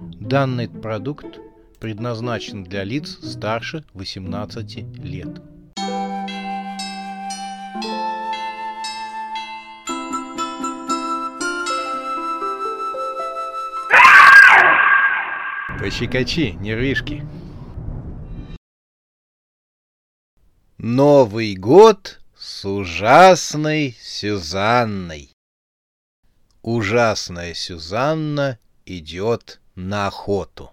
Данный продукт предназначен для лиц старше 18 лет. Пощекочи, нервишки. Новый год с ужасной Сюзанной. Ужасная Сюзанна идет на охоту.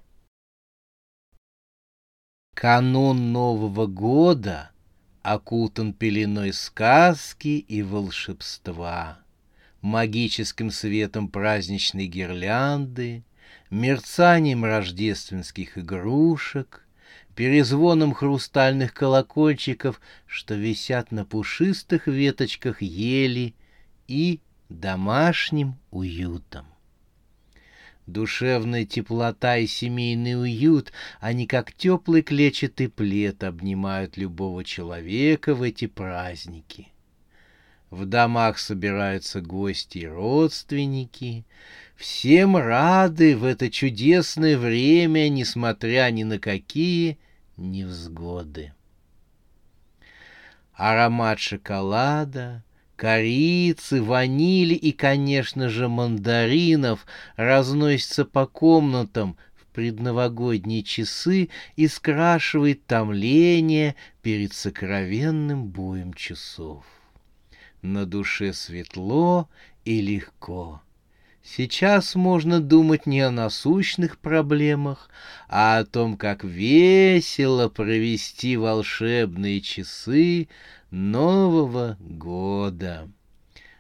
Канун Нового года окутан пеленой сказки и волшебства, магическим светом праздничной гирлянды, мерцанием рождественских игрушек, перезвоном хрустальных колокольчиков, что висят на пушистых веточках ели, и домашним уютом. Душевная теплота и семейный уют, они как теплый клетчатый плед обнимают любого человека в эти праздники. В домах собираются гости и родственники. Всем рады в это чудесное время, несмотря ни на какие невзгоды. Аромат шоколада, корицы, ванили и, конечно же, мандаринов разносится по комнатам в предновогодние часы и скрашивает томление перед сокровенным боем часов. На душе светло и легко. Сейчас можно думать не о насущных проблемах, а о том, как весело провести волшебные часы Нового года.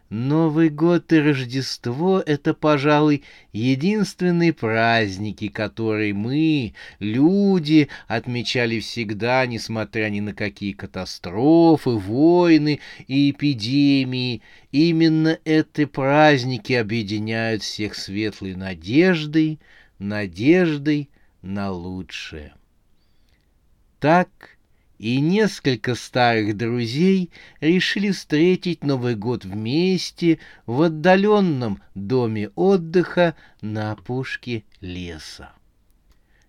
Новый год и Рождество — это, пожалуй, единственные праздники, которые мы, люди, отмечали всегда, несмотря ни на какие катастрофы, войны и эпидемии. Именно эти праздники объединяют всех светлой надеждой, надеждой на лучшее. Так и несколько старых друзей решили встретить Новый год вместе в отдаленном доме отдыха на опушке леса.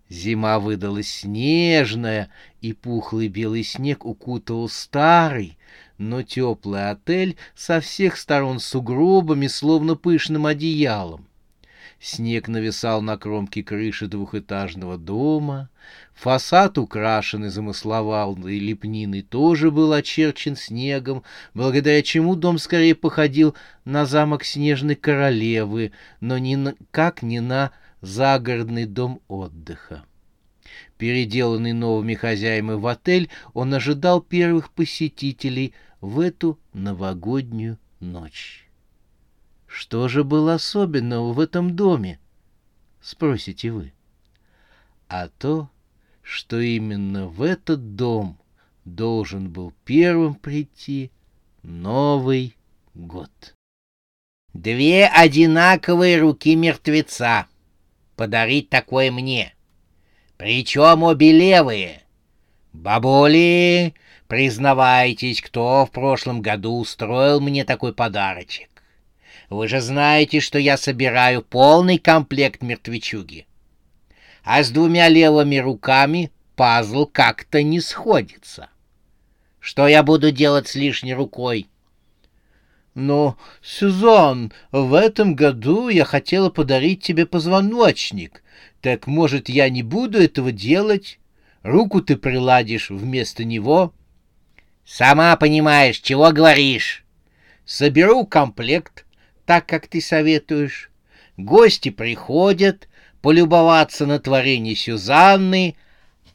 Зима выдалась снежная, и пухлый белый снег укутывал старый, но теплый отель со всех сторон сугробами, словно пышным одеялом. Снег нависал на кромке крыши двухэтажного дома. Фасад, украшенный замысловалой лепниной, тоже был очерчен снегом, благодаря чему дом скорее походил на замок снежной королевы, но никак не на загородный дом отдыха. Переделанный новыми хозяевами в отель, он ожидал первых посетителей в эту новогоднюю ночь. Что же было особенного в этом доме? Спросите вы. А то, что именно в этот дом должен был первым прийти Новый год. Две одинаковые руки мертвеца. Подарить такое мне. Причем обе левые. Бабули, признавайтесь, кто в прошлом году устроил мне такой подарочек. Вы же знаете, что я собираю полный комплект мертвечуги. А с двумя левыми руками пазл как-то не сходится. Что я буду делать с лишней рукой? Но, Сюзан, в этом году я хотела подарить тебе позвоночник. Так, может, я не буду этого делать? Руку ты приладишь вместо него? Сама понимаешь, чего говоришь. Соберу комплект, так, как ты советуешь. Гости приходят полюбоваться на творение Сюзанны,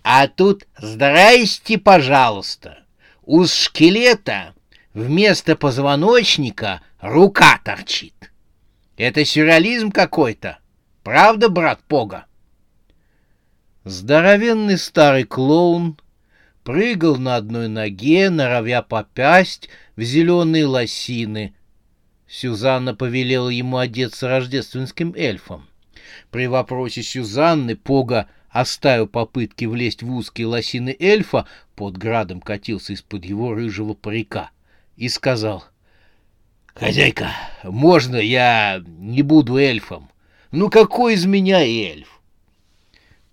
а тут «Здрасте, пожалуйста!» У скелета вместо позвоночника рука торчит. Это сюрреализм какой-то. Правда, брат Пога? Здоровенный старый клоун прыгал на одной ноге, норовя попасть в зеленые лосины Сюзанна повелела ему одеться рождественским эльфом. При вопросе Сюзанны Пога, оставив попытки влезть в узкие лосины эльфа, под градом катился из-под его рыжего парика и сказал, «Хозяйка, можно я не буду эльфом? Ну какой из меня эльф?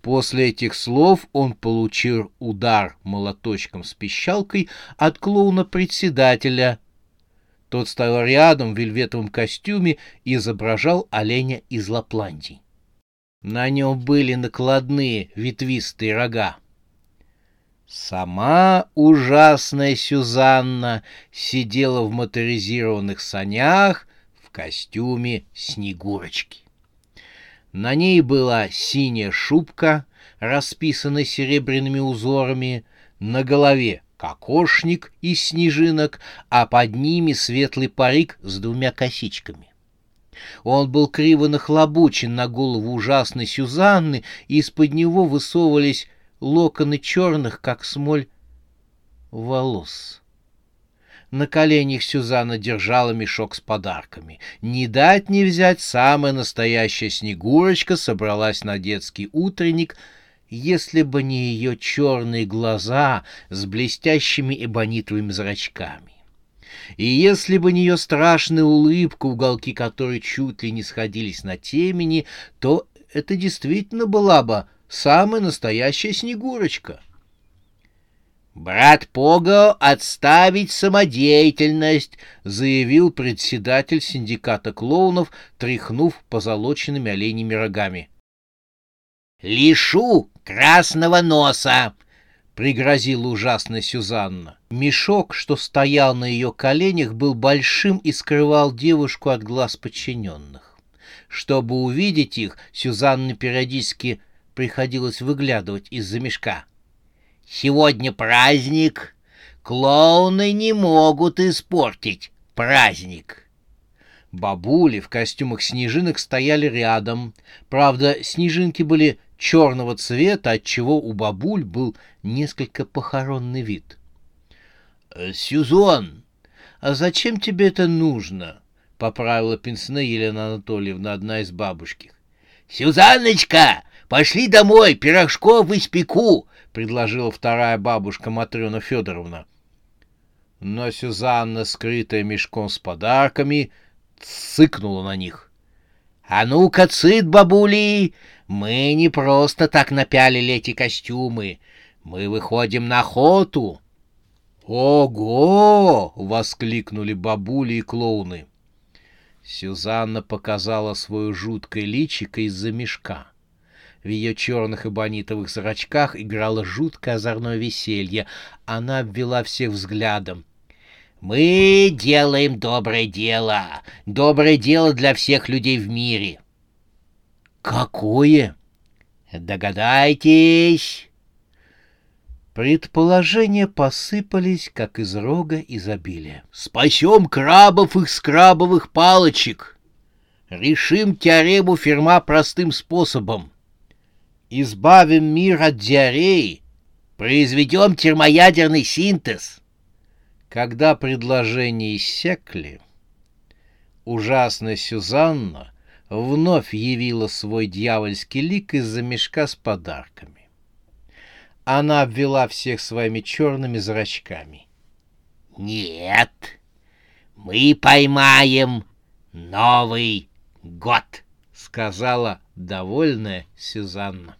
После этих слов он получил удар молоточком с пищалкой от клоуна-председателя. Тот стоял рядом в вельветовом костюме и изображал оленя из Лапландии. На нем были накладные ветвистые рога. Сама ужасная Сюзанна сидела в моторизированных санях в костюме Снегурочки. На ней была синяя шубка, расписанная серебряными узорами, на голове кокошник из снежинок, а под ними светлый парик с двумя косичками. Он был криво нахлобучен на голову ужасной Сюзанны, и из-под него высовывались локоны черных, как смоль, волос. На коленях Сюзанна держала мешок с подарками. Не дать не взять, самая настоящая Снегурочка собралась на детский утренник, если бы не ее черные глаза с блестящими эбонитовыми зрачками. И если бы не ее страшная улыбка, уголки которой чуть ли не сходились на темени, то это действительно была бы самая настоящая Снегурочка — «Брат Пого отставить самодеятельность», — заявил председатель синдиката клоунов, тряхнув позолоченными оленями рогами. «Лишу красного носа!» — пригрозила ужасная Сюзанна. Мешок, что стоял на ее коленях, был большим и скрывал девушку от глаз подчиненных. Чтобы увидеть их, Сюзанне периодически приходилось выглядывать из-за мешка. Сегодня праздник. Клоуны не могут испортить праздник. Бабули в костюмах снежинок стояли рядом. Правда, снежинки были черного цвета, отчего у бабуль был несколько похоронный вид. «Э, — Сюзон, а зачем тебе это нужно? — поправила пенсне Елена Анатольевна, одна из бабушки. — Сюзанночка, пошли домой, пирожков испеку, — предложила вторая бабушка Матрена Федоровна. Но Сюзанна, скрытая мешком с подарками, цыкнула на них. — А ну-ка, цит, бабули! Мы не просто так напялили эти костюмы. Мы выходим на охоту. — Ого! — воскликнули бабули и клоуны. Сюзанна показала свое жуткое личико из-за мешка. В ее черных эбонитовых зрачках играло жуткое озорное веселье. Она обвела всех взглядом. «Мы делаем доброе дело. Доброе дело для всех людей в мире». «Какое?» «Догадайтесь». Предположения посыпались, как из рога изобилия. «Спасем крабов их с крабовых палочек! Решим теорему Ферма простым способом избавим мир от диареи, произведем термоядерный синтез. Когда предложения иссякли, ужасная Сюзанна вновь явила свой дьявольский лик из-за мешка с подарками. Она обвела всех своими черными зрачками. «Нет, мы поймаем Новый год», — сказала довольная Сюзанна.